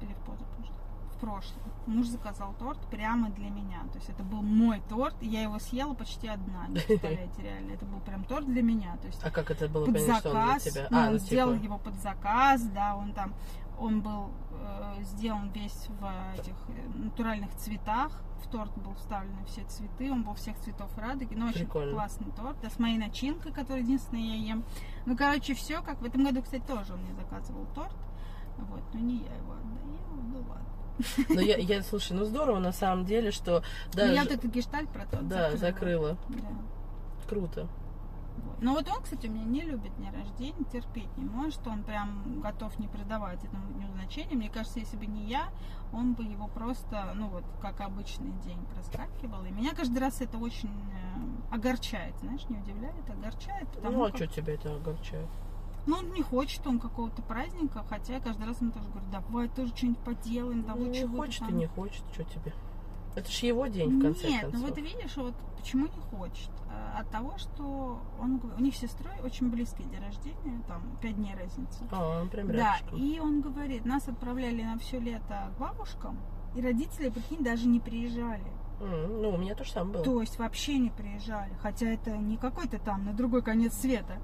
или в позапрошлом, в прошлом, муж заказал торт прямо для меня. То есть это был мой торт, и я его съела почти одна, не *laughs* представляете, реально. Это был прям торт для меня. То есть А как это было под что он для заказ. тебя? Ну, а, он ну, сделал типа, его под заказ, да, он там, он был э, сделан весь в этих э, натуральных цветах. В торт был вставлены все цветы, он был всех цветов радуги. Ну, очень Прикольно. классный торт. Да, с моей начинкой, которую единственное я ем. Ну, короче, все, как в этом году, кстати, тоже он мне заказывал торт. Вот, но не я его отдаю, ну ладно. Ну, я, я, слушай, ну здорово на самом деле, что Но я даже... вот этот гештальт про торт Да, закрыла. Да. Круто. Но вот он, кстати, у меня не любит дни рождения, терпеть не может. Он прям готов не придавать этому дню значения. Мне кажется, если бы не я, он бы его просто, ну вот, как обычный день проскакивал. И меня каждый раз это очень э, огорчает. Знаешь, не удивляет, огорчает. Потому ну, а как- что тебя это огорчает? Ну, он не хочет он какого-то праздника, хотя я каждый раз ему тоже говорю, давай тоже что-нибудь поделаем, давай Ну, чего-то хочет и там». не хочет, что тебе? Это ж его день, в конце Нет, концов. ну вот видишь, вот почему не хочет? Э, От того, что он, у них с сестрой очень близкий день рождения, там пять дней разница. А, он прям Да, рядышком. и он говорит, нас отправляли на все лето к бабушкам, и родители, прикинь, даже не приезжали. Ну, у меня то же самое было. То есть вообще не приезжали, хотя это не какой-то там на другой конец света.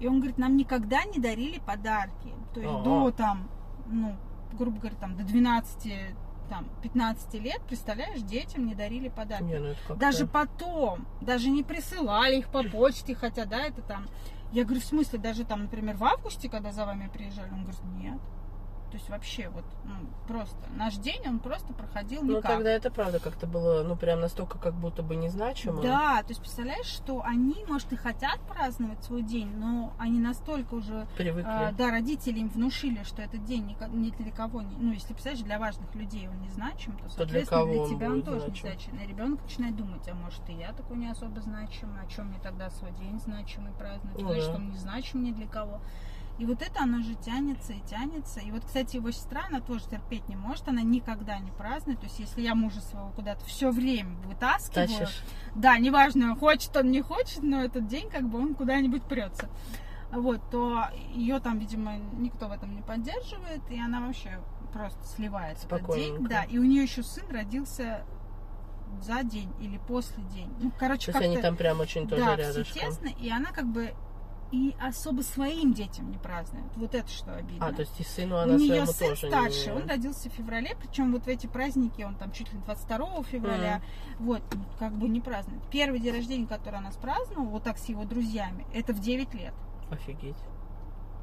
И он говорит, нам никогда не дарили подарки. То есть Ага. до там, ну, грубо говоря, там до 12, там, 15 лет, представляешь, детям не дарили подарки. Не, ну это Даже потом, даже не присылали их по почте, хотя, да, это там... Я говорю, в смысле, даже там, например, в августе, когда за вами приезжали, он говорит, нет. То есть вообще вот, ну, просто, наш день, он просто проходил Ну, никак. тогда это правда как-то было, ну, прям настолько как будто бы незначимо. Да, то есть представляешь, что они, может, и хотят праздновать свой день, но они настолько уже, Привыкли. а, да, родители им внушили, что этот день ни, ни для кого не, ну, если представляешь, для важных людей он не значим, то, для соответственно, кого для, он тебя он будет тоже значим? не значим. И ребенок начинает думать, а может и я такой не особо значимый, о чем мне тогда свой день значимый праздновать, Ну да. он не значим ни для кого. И вот это оно же тянется и тянется. И вот, кстати, его сестра, она тоже терпеть не может, она никогда не празднует. То есть, если я мужа своего куда-то все время вытаскиваю, Тащишь. да, неважно, хочет он, не хочет, но этот день как бы он куда-нибудь прется. Вот, то ее там, видимо, никто в этом не поддерживает, и она вообще просто сливает этот день. Да, и у нее еще сын родился за день или после день. Ну, короче, То есть они там прям очень тоже да, рядышком. все тесно, и она как бы и особо своим детям не празднует. Вот это что обидно. А, то есть и сыну У она нее своему сын тоже старший, не... он родился в феврале, причем вот в эти праздники, он там чуть ли 22 февраля, вот, как бы не празднует. Первый день рождения, который она спраздновала, вот так с его друзьями, это в 9 лет. Офигеть.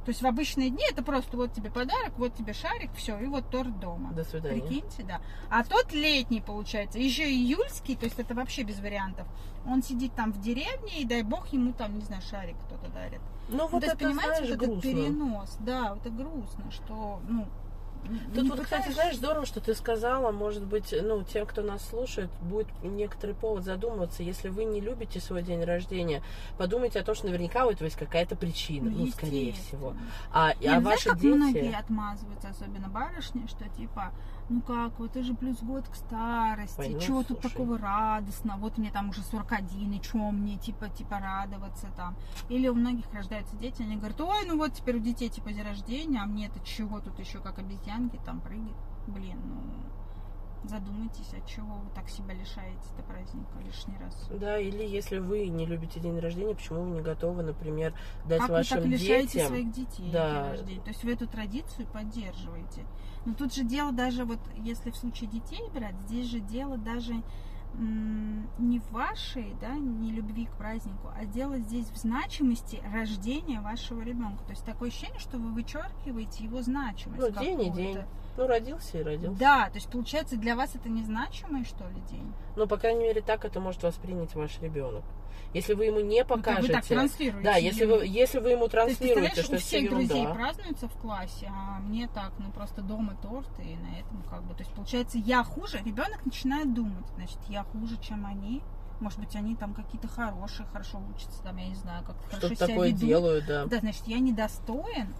То есть в обычные дни это просто вот тебе подарок, вот тебе шарик, все, и вот торт дома. До свидания. Прикиньте, да. А тот летний, получается, еще июльский, то есть это вообще без вариантов. Он сидит там в деревне, и дай бог ему там, не знаю, шарик кто-то дарит. Ну Ну, вот то есть, это, понимаете, знаешь, вот этот грустно. перенос, да, это грустно, что, ну, Тут не вот, кстати, знаешь, здорово, что ты сказала, может быть, ну, тем, кто нас слушает, будет некоторый повод задумываться, если вы не любите свой день рождения, подумайте о том, что наверняка у этого есть какая-то причина, ну, скорее всего. А, Не, а ну, знаешь, ваши как дети... многие отмазываются, особенно барышни, что типа, ну как, вот это же плюс год к старости, Ой, ну, чего тут слушай. такого радостного, вот мне там уже 41, и чего мне, типа, типа, радоваться там. Или у многих рождаются дети, они говорят, ой, ну вот теперь у детей типа день рождения, а мне это чего тут еще как обезьянки там прыгать. Блин, ну задумайтесь, от чего вы так себя лишаете-то праздника лишний раз. Да, или если вы не любите день рождения, почему вы не готовы, например, дать как вы вашим так лишаете детям... своих детей Да. день рождения? То есть вы эту традицию поддерживаете. Но тут же дело даже вот, если в случае детей брать, здесь же дело даже не в вашей, да, не любви к празднику, а дело здесь в значимости рождения вашего ребенка. То есть такое ощущение, что вы вычеркиваете его значимость. Ну, день и день. Ну, родился и родился. Да, то есть получается для вас это незначимый, что ли, день? Ну, по крайней мере, так это может воспринять ваш ребенок. Если вы ему не Ну, как вы так покажете... транслируете да, если вы, если вы ему То есть, транслируете, представляешь, что у всех друзей ерунда. празднуется в классе, а мне так, ну просто дома торт, и на этом как бы, то есть получается, я хуже, ребенок начинает думать, значит, я хуже, чем они, может быть, они там какие-то хорошие, хорошо учатся, там, я не знаю, как хорошо Что-то себя такое ведут. делают, да. Да, значит, я недостоин.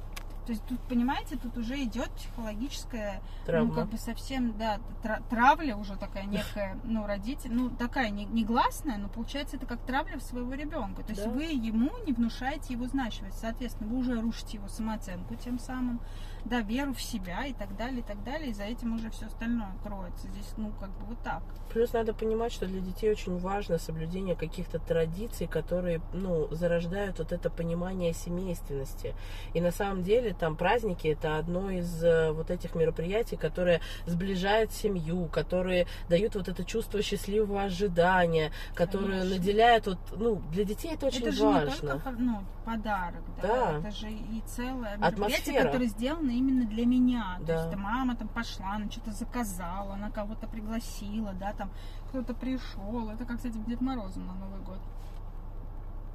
То есть тут, понимаете, тут уже идет психологическая, Травма. ну, как бы совсем, да, тра- травля уже такая некая, *laughs* ну, родитель, ну, такая не- негласная, но получается это как травля в своего ребенка. То есть Да. вы ему не внушаете его значимость, соответственно, вы уже рушите его самооценку тем самым, да, веру в себя и так далее, и так далее, и за этим уже все остальное кроется. Здесь, ну, как бы вот так. Плюс надо понимать, что для детей очень важно соблюдение каких-то традиций, которые, ну, зарождают вот это понимание семейственности. И на самом деле там праздники это одно из э, вот этих мероприятий, которые сближает семью, которые дают вот это чувство счастливого ожидания, которые Конечно. наделяют вот, ну, для детей это очень это же важно. не только ну, подарок, да, Да. это же и целое мероприятие, Атмосфера. которое сделано именно для меня. То Да. есть там мама там пошла, она что-то заказала, она кого-то пригласила, да, там кто-то пришел. Это как этим Дед Морозом на Новый год.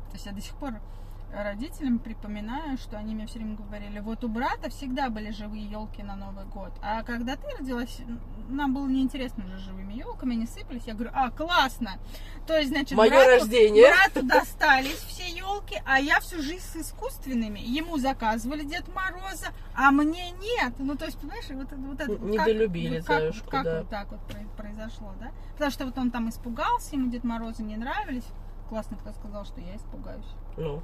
То есть я до сих пор родителям припоминаю, что они мне все время говорили, вот у брата всегда были живые елки на Новый год, а когда ты родилась, нам было неинтересно уже живыми елками, они сыпались. Я говорю, а, классно! То есть, значит, Мое брату- рождение. брату *laughs* достались все елки, а я всю жизнь с искусственными. Ему заказывали Дед Мороза, а мне нет. Ну, то есть, понимаешь, вот, вот это... Недолюбили как, как, заюшку, как да. вот так вот про- произошло, да? Потому что вот он там испугался, ему Дед Морозы не нравились. Классно кто сказал, что я испугаюсь. Ну,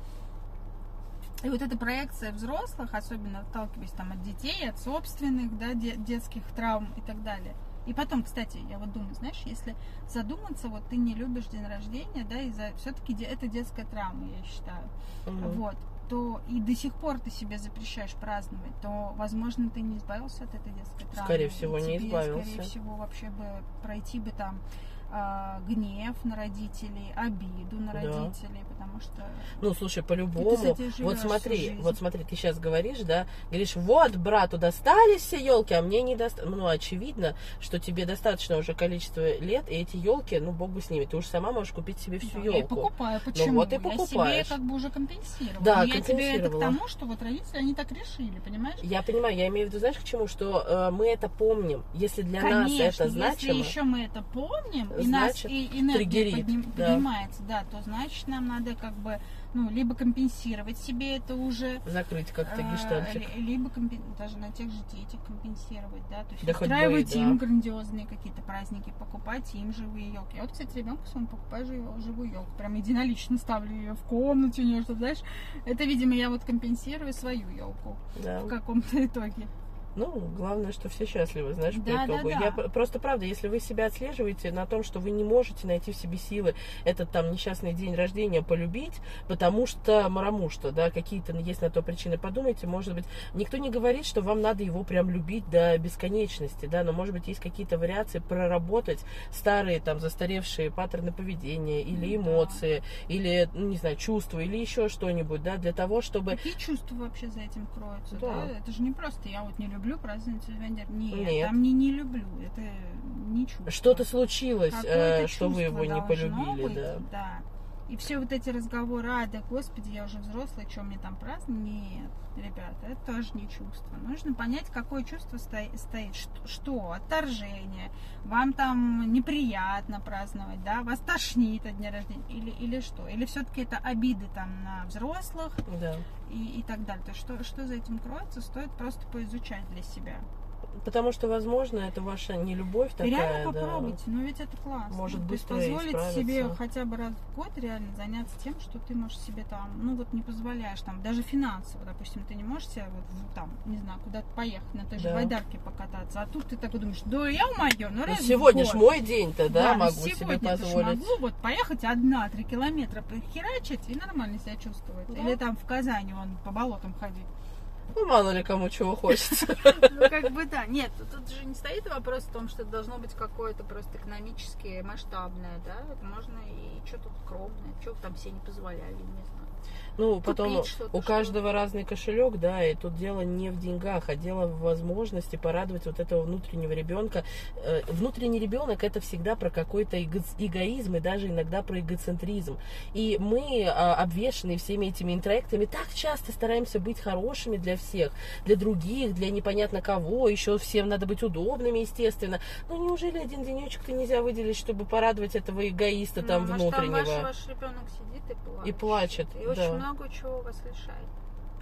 И вот эта проекция взрослых, особенно отталкиваясь там от детей, от собственных, да, де- детских травм и так далее. И потом, кстати, я вот думаю, знаешь, если задуматься, вот ты не любишь день рождения, да, из-за все-таки это детская травма, я считаю, мгм. вот, то и до сих пор ты себе запрещаешь праздновать, то, возможно, ты не избавился от этой детской травмы. Скорее всего, И не тебе, избавился. Скорее всего, вообще бы пройти бы там а, гнев на родителей, обиду на Да. родителей, потому что Ну, слушай, по-любому. Вот смотри, вот смотри, ты сейчас говоришь, да, говоришь, вот, брату достались все елки, а мне не достались. Ну, очевидно, что тебе достаточно уже количество лет, и эти елки, ну, бог бы с ними, ты уж сама можешь купить себе всю Да, я елку. покупаю. Почему? вот и Я себе покупаешь. как бы уже компенсировала. Да, я тебе это к тому, что вот родители, они так решили, понимаешь? Я понимаю, я имею в виду, знаешь, к чему, что э, мы это помним. Если для Конечно, нас это если значимо, еще мы это помним, и Значит, нас и энергия подним- да. поднимается, да, то значит нам надо как бы, ну, либо компенсировать себе это уже, закрыть как-то э, гештальтик. ли- либо компен- даже на тех же детях компенсировать, да, то есть Да бы устраивать да. им грандиозные какие-то праздники, покупать им живые елки. Я вот, кстати, ребенку своему покупаю живую, живую елку, прям единолично ставлю ее в комнате у нее, что, знаешь, это, видимо, я вот компенсирую свою елку Да. в каком-то итоге. Ну, главное, что все счастливы, знаешь, по Да, да, итогу. да. Я п- просто правда, если вы себя отслеживаете на том, что вы не можете найти в себе силы этот там несчастный день рождения полюбить, потому что марамушта, да, какие-то есть на то причины, подумайте, может быть, никто не говорит, что вам надо его прям любить до бесконечности, да, но может быть есть какие-то вариации проработать старые там застаревшие паттерны поведения или Ну да. эмоции, или, ну, не знаю, чувства, или еще что-нибудь, да, для того, чтобы Какие чувства вообще за этим кроются? Да. Да. Это же не просто я вот не люблю праздновать Святой Нет, Нет. там не не люблю. Это не чувство. что-то случилось, э, что вы его не полюбили, быть, да. да. И все вот эти разговоры, а, да, господи, я уже взрослый, что мне там праздновать? Нет, ребята, это тоже не чувство. Нужно понять, какое чувство стоит, стоит что, что, отторжение, вам там неприятно праздновать, да, вас тошнит от дня рождения, или, или что? Или все-таки это обиды там на взрослых Да. и, и так далее. То есть что, что за этим кроется, стоит просто поизучать для себя. Потому что, возможно, это ваша не любовь такая, реально да. попробуйте, ну ведь это классно. Может быстро позволить исправиться. себе хотя бы раз в год реально заняться тем, что ты можешь себе там, ну вот не позволяешь там, даже финансово, допустим, ты не можешь себе вот там, не знаю, куда-то поехать на той же Да. байдарке покататься, а тут ты такой думаешь, да я мое, ну Ну, раз сегодня ж год». мой день-то, да, ну могу себе позволить. могу вот поехать одна-три километра похерачить и нормально себя чувствовать. Да. Или там в Казани вон по болотам ходить. Ну, мало ли кому чего хочется. *laughs* Ну, как бы да. Нет, тут же не стоит вопрос в том, что должно быть какое-то просто экономически масштабное, да? Это можно и что-то скромное, что там все не позволяли, не знаю. Ну, потом Купить что-то, у каждого разный кошелек, да, и тут дело не в деньгах, а дело в возможности порадовать вот этого внутреннего ребенка. Э, Внутренний ребенок это всегда про какой-то эго- эгоизм и даже иногда про эгоцентризм. И мы, а, обвешанные всеми этими интроектами, так часто стараемся быть хорошими для всех, для других, для непонятно кого, еще всем надо быть удобными, естественно. Ну, неужели один денечек-то нельзя выделить, чтобы порадовать этого эгоиста там Ну, может, внутреннего? Там ваш, ваш ребенок сидит и плачет. И плачет, И да. очень много чего вас лишает.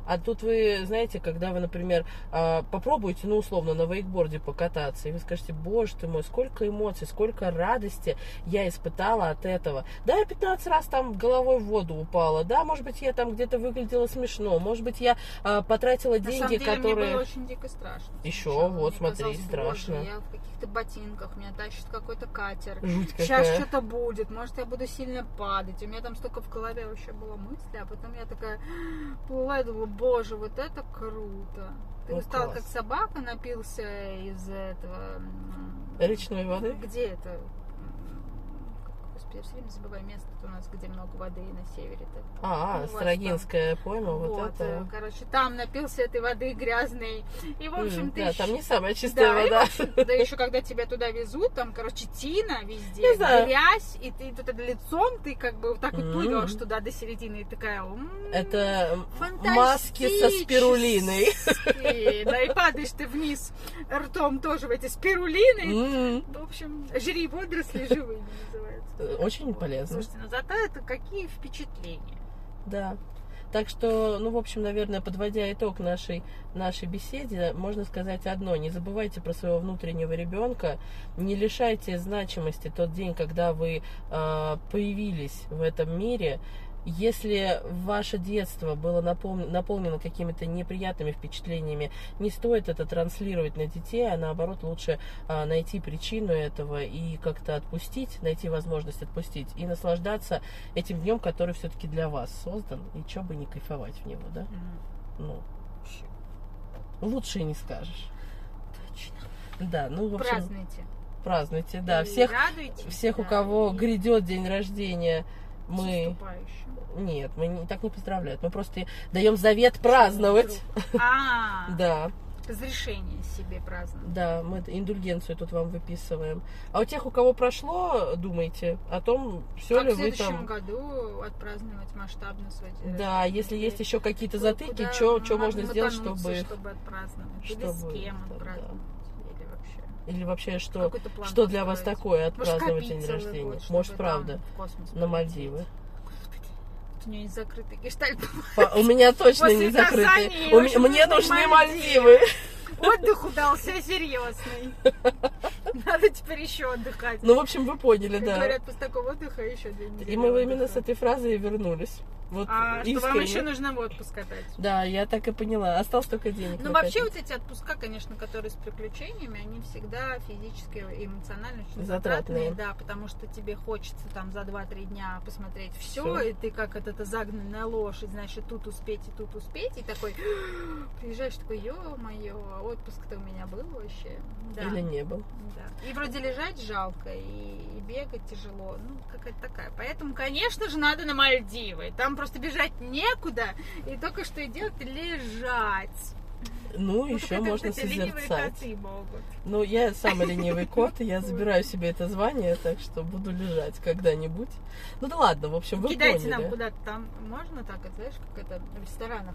А тут вы, знаете, когда вы, например, а, попробуете, ну, условно, на вейкборде покататься, и вы скажете, боже ты мой, сколько эмоций, сколько радости я испытала от этого. Да, я 15 раз там головой в воду упала, да, может быть, я там где-то выглядела смешно, может быть, я а, потратила На деньги, самом деле, мне которые... было очень дико страшно. Еще, сначала. вот, Мне смотри, казалось, страшно. Боже, я в каких-то ботинках, меня тащит какой-то катер. Жуть Сейчас какая. что-то будет, может, я буду сильно падать. У меня там столько в голове вообще было мысли, а потом я такая *gasps* плыла и думала, боже, вот это круто. Ты Ну, стал класс. как собака, напился из этого... Речной воды? Где это? Господи, я все время забываю место у нас, где много воды на севере-то. А, Ну, у вас Строгинская пойма, вот, Вот, э, это. короче, там напился этой воды грязной. И, в общем, М, ты... да, щ- там не самая чистая Да, и, вода. общем, да еще когда тебя туда везут, там, короче, тина везде, грязь, и ты тут лицом, ты как бы вот так вот плывешь туда до середины, и такая, Это маски со спирулиной. Да, и падаешь ты вниз ртом тоже в эти спирулины. В общем, жри водоросли живыми называется. Очень полезно. Слушайте, ну зато это какие впечатления. Да. Так что, ну, в общем, наверное, подводя итог нашей, нашей беседе, можно сказать одно. Не забывайте про своего внутреннего ребенка. Не лишайте значимости тот день, когда вы э, появились в этом мире. Если ваше детство было наполнено какими-то неприятными впечатлениями, не стоит это транслировать на детей, а наоборот лучше а, найти причину этого и как-то отпустить, найти возможность отпустить и наслаждаться этим днем, который все-таки для вас создан, и что бы не кайфовать в него, да? Ну, Вообще, лучше не скажешь. точно. Да, ну, в общем, Празднуйте. празднуйте, да, И всех, радуйтесь, всех, у да, кого и грядет день рождения, мы... Нет, мы не, так не поздравляют, мы просто даем завет праздновать. А, *laughs* Да, разрешение себе праздновать. да, мы индульгенцию тут вам выписываем. А у тех, у кого прошло, думайте о том, все как ли в вы следующем там... году отпраздновать масштабно свой день Да, рождения? если есть еще какие-то затыки, что можно сделать, чтобы... чтобы отпраздновать? Или с кем да. Или вообще? Что, что для вас такое отпраздновать день рождения? год, Может, правда, на. Мальдивы. У нее не закрытый гештальт. У меня точно После не ме- Мне нужны Мальдивы. Отдых удался серьезный. Надо теперь еще отдыхать. Ну, в общем, вы поняли, Как да. говорят, после такого отдыха еще недели И мы именно с этой фразой и вернулись. Вот А что вам искренне. еще нужно в отпуск катать? Да, я так и поняла. Осталось только денег. Ну, вообще, вот эти отпуска, конечно, которые с приключениями, они всегда физически и эмоционально очень Затратные. затратные, да, потому что тебе хочется там за 2-3 дня посмотреть все, и ты как это загнанная лошадь, значит, тут успеть и тут успеть, и такой *gasps* приезжаешь такой, ё-моё, отпуск-то у меня был вообще. Да. Или не был. Да. И вроде лежать жалко, и, и бегать тяжело. Ну, какая-то такая. Поэтому, конечно же, надо на Мальдивы. Там просто бежать некуда, и только что и делать лежать. Ну, Ну, еще можно созерцать. Ну, я самый ленивый *laughs* кот, и я забираю себе это звание, так что буду лежать когда-нибудь. Ну да ладно, в общем, вы Кидайте поняли. нам куда-то там. Можно так, это, знаешь, как это в ресторанах.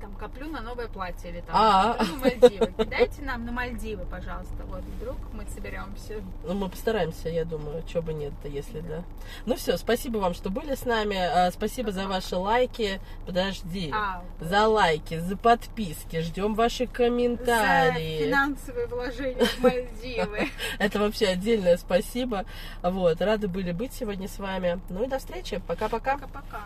Там коплю на новое платье или там А. на Мальдивы. Кидайте нам на Мальдивы, пожалуйста. Вот вдруг мы соберемся. Ну, мы постараемся, я думаю, чего бы нет-то, если да. Ну все, спасибо вам, что были с нами. А, Спасибо за ваши лайки. Подожди. А, За лайки, за подписки. Ждем ваши за комментарии. финансовые вложения в Мальдивы. *laughs* Это вообще отдельное спасибо. Вот, рады были быть сегодня с вами. Ну и до встречи. Пока-пока. Пока-пока.